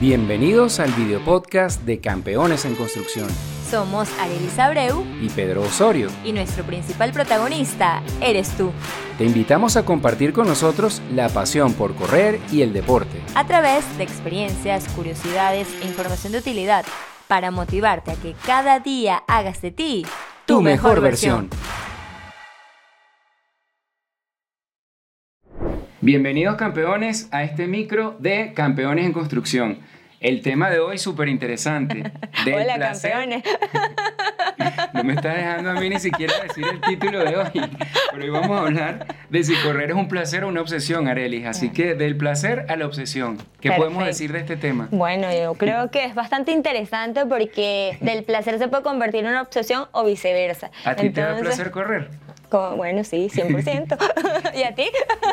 Bienvenidos al video podcast de Campeones en Construcción. Somos Arelis Abreu y Pedro Osorio. Y nuestro principal protagonista eres tú. Te invitamos a compartir con nosotros la pasión por correr y el deporte. A través de experiencias, curiosidades e información de utilidad para motivarte a que cada día hagas de ti tu, mejor, versión. Bienvenidos campeones a este micro de Campeones en Construcción. El tema de hoy súper interesante. Hola campeones. No me está dejando a mí ni siquiera decir el título de hoy, pero hoy vamos a hablar de si correr es un placer o una obsesión, Arelis. Así que del placer a la obsesión. ¿Qué podemos decir de este tema? Bueno, yo creo que es bastante interesante porque del placer se puede convertir en una obsesión o viceversa. ¿A ti te da placer correr? Bueno, sí, 100%. ¿Y a ti?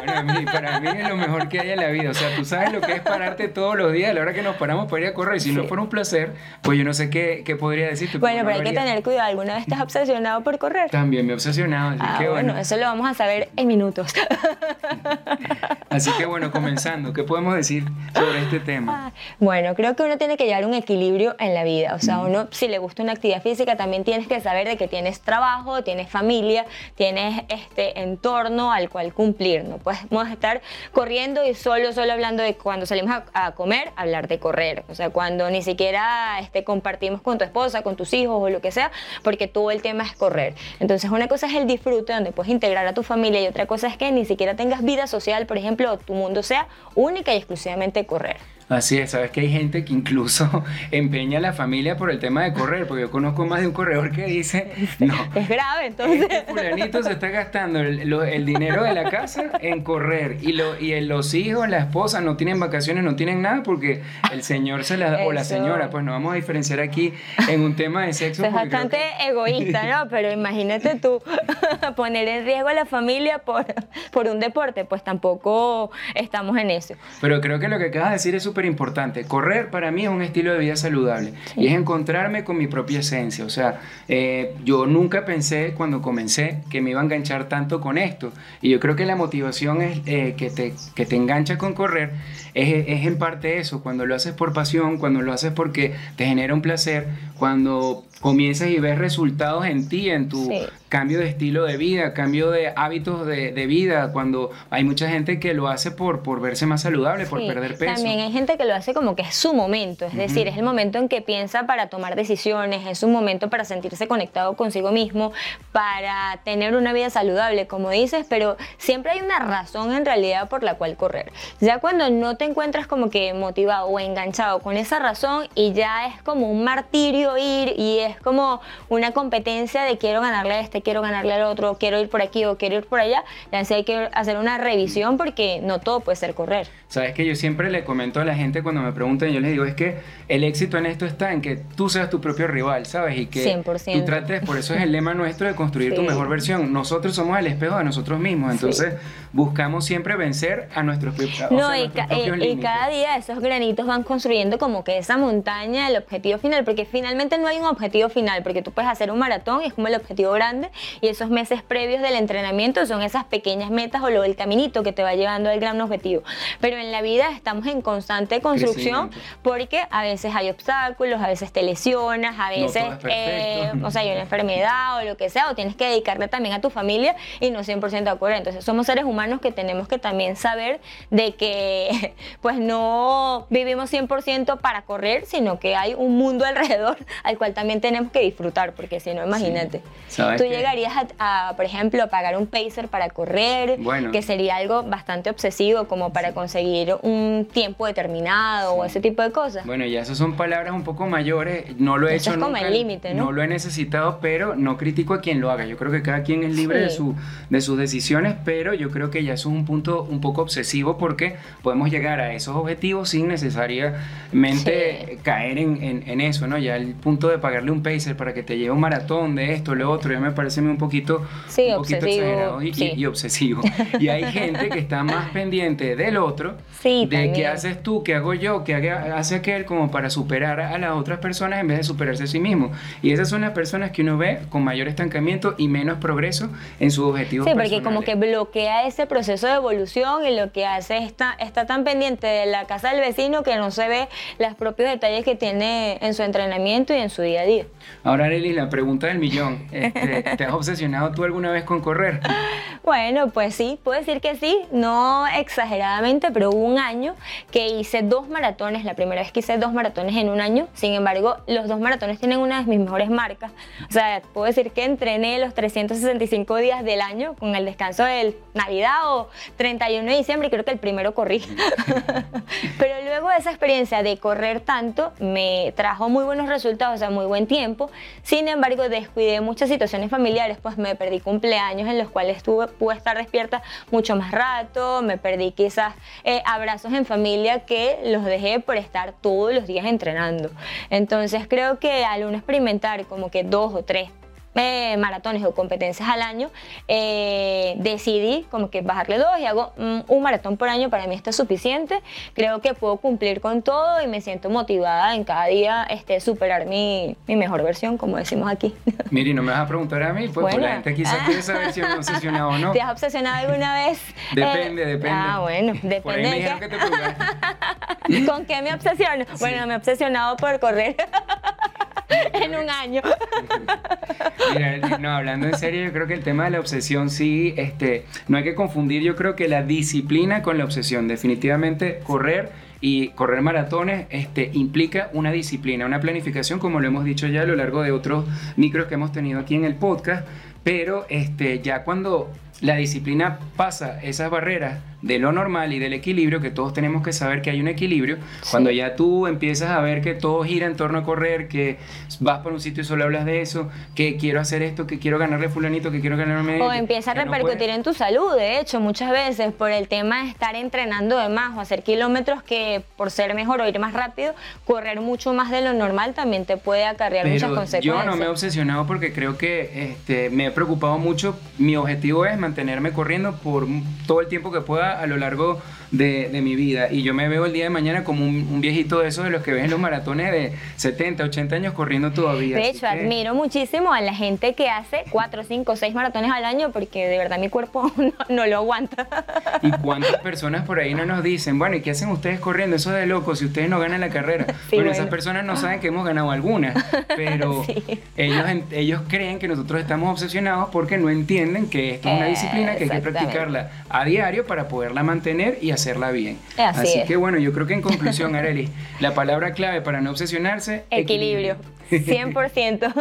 Bueno, para mí es lo mejor que hay en la vida. O sea, tú sabes lo que es pararte todos los días a la hora que nos paramos para ir a correr. Si no fuera un placer, pues yo no sé qué, qué podría decirte. Bueno, pero hay que tener cuidado. ¿Alguna vez estás obsesionado por correr? También me he obsesionado. ah, bueno, eso lo vamos a saber en minutos. así que bueno, comenzando, ¿qué podemos decir sobre este tema? Ah, bueno, creo que uno tiene que llevar un equilibrio en la vida. O sea, uno, si le gusta una actividad física, también tienes que saber de que tienes trabajo, tienes familia, tienes tienes este entorno al cual cumplir. No podemos estar corriendo y solo, solo hablando de cuando salimos a, comer, hablar de correr. O sea, cuando ni siquiera este, compartimos con tu esposa, con tus hijos o lo que sea, porque todo el tema es correr. Entonces, una cosa es el disfrute, donde puedes integrar a tu familia, y otra cosa es que ni siquiera tengas vida social, por ejemplo, tu mundo sea única y exclusivamente correr. Así es, sabes que hay gente que incluso empeña a la familia por el tema de correr, porque yo conozco más de un corredor que dice, no, es grave entonces. Este fulanito se está gastando el, dinero de la casa en correr y, lo, y los hijos, la esposa no tienen vacaciones, no tienen nada porque el señor se la, o la señora, pues no vamos a diferenciar aquí en un tema de sexo. Es bastante egoísta, ¿no? Pero imagínate tú poner en riesgo a la familia por, por un deporte, pues tampoco estamos en eso. Pero creo que lo que acabas de decir es súper importante. Correr para mí es un estilo de vida saludable y es encontrarme con mi propia esencia. O sea, eh, yo nunca pensé cuando comencé que me iba a enganchar tanto con esto. Y yo creo que la motivación es, eh, que, te, que te engancha con correr es, es en parte eso. Cuando lo haces por pasión, cuando lo haces porque te genera un placer, cuando comienzas y ves resultados en ti, en tu cambio de estilo de vida, cambio de hábitos de, vida, cuando hay mucha gente que lo hace por, por verse más saludable, por perder peso. También hay gente que lo hace como que es su momento, es decir, es el momento en que piensa para tomar decisiones, es un momento para sentirse conectado consigo mismo, para tener una vida saludable, como dices, pero siempre hay una razón en realidad por la cual correr. Ya cuando no te encuentras como que motivado o enganchado con esa razón y ya es como un martirio ir y es como una competencia de quiero ganarle a este, quiero ganarle al otro, quiero ir por aquí o quiero ir por allá, ya hay que hacer una revisión porque no todo puede ser correr. Sabes que yo siempre le comento a la gente cuando me preguntan, yo les digo, es que el éxito en esto está en que tú seas tu propio rival, ¿sabes? Y que tú trates, por eso es el lema nuestro de construir tu mejor versión. Nosotros somos el espejo de nosotros mismos, entonces buscamos siempre vencer a nuestros, propios no, y, y, cada día esos granitos van construyendo como que esa montaña, el objetivo final, porque finalmente no hay un objetivo final, porque tú puedes hacer un maratón y es como el objetivo grande, y esos meses previos del entrenamiento son esas pequeñas metas o lo del caminito que te va llevando al gran objetivo. Pero en la vida estamos en constante construcción porque a veces hay obstáculos, a veces te lesionas, a veces eh, o sea, hay una enfermedad o lo que sea, o tienes que dedicarle también a tu familia y no 100% de acuerdo. Entonces somos seres humanos que tenemos que también saber de que pues no vivimos 100% para correr, sino que hay un mundo alrededor al cual también tenemos que disfrutar, porque si no, imagínate. Tú llegarías a, por ejemplo, a pagar un pacer para correr, que sería algo bastante obsesivo como para conseguir un tiempo determinado o ese tipo de cosas. Bueno, ya esas son palabras un poco mayores, no lo he hecho es como el límite, ¿no? No lo he necesitado, pero no critico a quien lo haga. Yo creo que cada quien es libre de, su, de sus decisiones, pero yo creo que ya eso es un punto un poco obsesivo porque podemos llegar a esos objetivos sin necesariamente caer en, en, eso, ¿no? Ya el punto de pagarle un pacer para que te lleve un maratón de esto, lo otro, ya me parece un poquito, un poquito exagerado y, obsesivo. Y hay gente que está más pendiente del otro, de qué haces tú, qué hago yo, qué hace aquel, como para superar a las otras personas en vez de superarse a sí mismo. Y esas son las personas que uno ve con mayor estancamiento y menos progreso en sus objetivos. Sí, porque como que bloquea ese proceso de evolución y lo que hace está, está tan pendiente de la casa del vecino que no se ve los propios detalles que tiene en su entrenamiento y en su día a día. Ahora, Arely, la pregunta del millón. Este, ¿Te has obsesionado tú alguna vez con correr? Bueno, pues sí, puedo decir que sí, no exageradamente, pero hubo un año que hice dos maratones, la primera vez que hice dos maratones en un año, sin embargo, los dos maratones tienen una de mis mejores marcas. O sea, puedo decir que entrené los 365 días del año con el descanso del Navidad o 31 de diciembre y creo que el primero corrí. pero luego de esa experiencia de correr tanto, me trajo muy buenos resultados, o sea, muy buen tiempo. Sin embargo, descuidé muchas situaciones familiares, pues me perdí cumpleaños en los cuales estuve pude estar despierta mucho más rato, me perdí quizás eh, abrazos en familia que los dejé por estar todos los días entrenando. Entonces creo que al uno experimentar como que dos o tres eh, maratones o competencias al año, eh, decidí como que bajarle dos y hago un maratón por año. Para mí esto es suficiente. Creo que puedo cumplir con todo y me siento motivada en cada día este, superar mi, mi mejor versión, como decimos aquí. Miri, no me vas a preguntar a mí, pues la gente quizás quiere saber si me obsesionado o no. ¿Te has obsesionado alguna vez? Depende, eh, depende. Ah, bueno, depende. Por ahí me dijeron que te ¿Con qué me obsesiono? Bueno, me he obsesionado por correr. en un año. Mira, no, hablando en serio, yo creo que el tema de la obsesión sí, este, no hay que confundir, yo creo que la disciplina con la obsesión. Definitivamente correr y correr maratones este, implica una disciplina, una planificación, como lo hemos dicho ya a lo largo de otros micros que hemos tenido aquí en el podcast, pero este, ya cuando la disciplina pasa esas barreras de lo normal y del equilibrio, que todos tenemos que saber que hay un equilibrio, cuando ya tú empiezas a ver que todo gira en torno a correr, que vas por un sitio y solo hablas de eso, que quiero hacer esto, que quiero ganarle fulanito, que quiero ganarme... O empieza a repercutir en tu salud, de hecho, muchas veces por el tema de estar entrenando de más o hacer kilómetros que por ser mejor o ir más rápido, correr mucho más de lo normal también te puede acarrear muchas consecuencias. Yo no me he obsesionado porque creo que este, me he preocupado mucho, mi objetivo es mantenerme corriendo por todo el tiempo que pueda a lo largo de, mi vida. Y yo me veo el día de mañana como un, viejito de esos de los que ven en los maratones de 70, 80 años corriendo todavía. De hecho, admiro muchísimo a la gente que hace 4, 5, 6 maratones al año porque de verdad mi cuerpo no, lo aguanta. ¿Y cuántas personas por ahí no nos dicen, bueno, ¿y qué hacen ustedes corriendo? Eso es de loco, si ustedes no ganan la carrera. bueno, esas personas no saben que hemos ganado alguna, pero ellos, ellos creen que nosotros estamos obsesionados porque no entienden que esto es una disciplina que hay que practicarla a diario para poderla mantener y hacerla bien. Así, que bueno, yo creo que en conclusión, Arely, la palabra clave para no obsesionarse, equilibrio. 100%.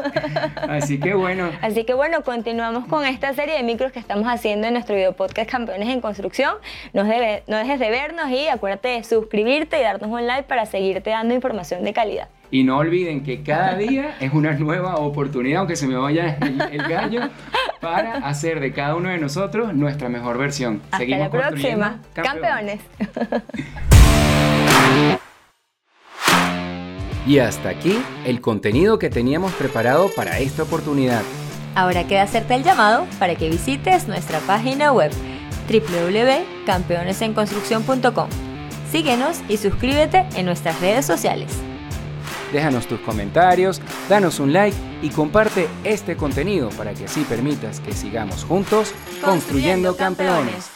Así que bueno. Así que bueno, continuamos con esta serie de micros que estamos haciendo en nuestro video podcast Campeones en Construcción. No, no dejes de vernos y acuérdate de suscribirte y darnos un like para seguirte dando información de calidad. Y no olviden que cada día es una nueva oportunidad, aunque se me vaya el, gallo, para hacer de cada uno de nosotros nuestra mejor versión. Hasta Seguimos la próxima. campeones. Y hasta aquí el contenido que teníamos preparado para esta oportunidad. Ahora queda hacerte el llamado para que visites nuestra página web www.campeonesenconstrucción.com. Síguenos y suscríbete en nuestras redes sociales. Déjanos tus comentarios, danos un like y comparte este contenido para que así permitas que sigamos juntos construyendo, campeones.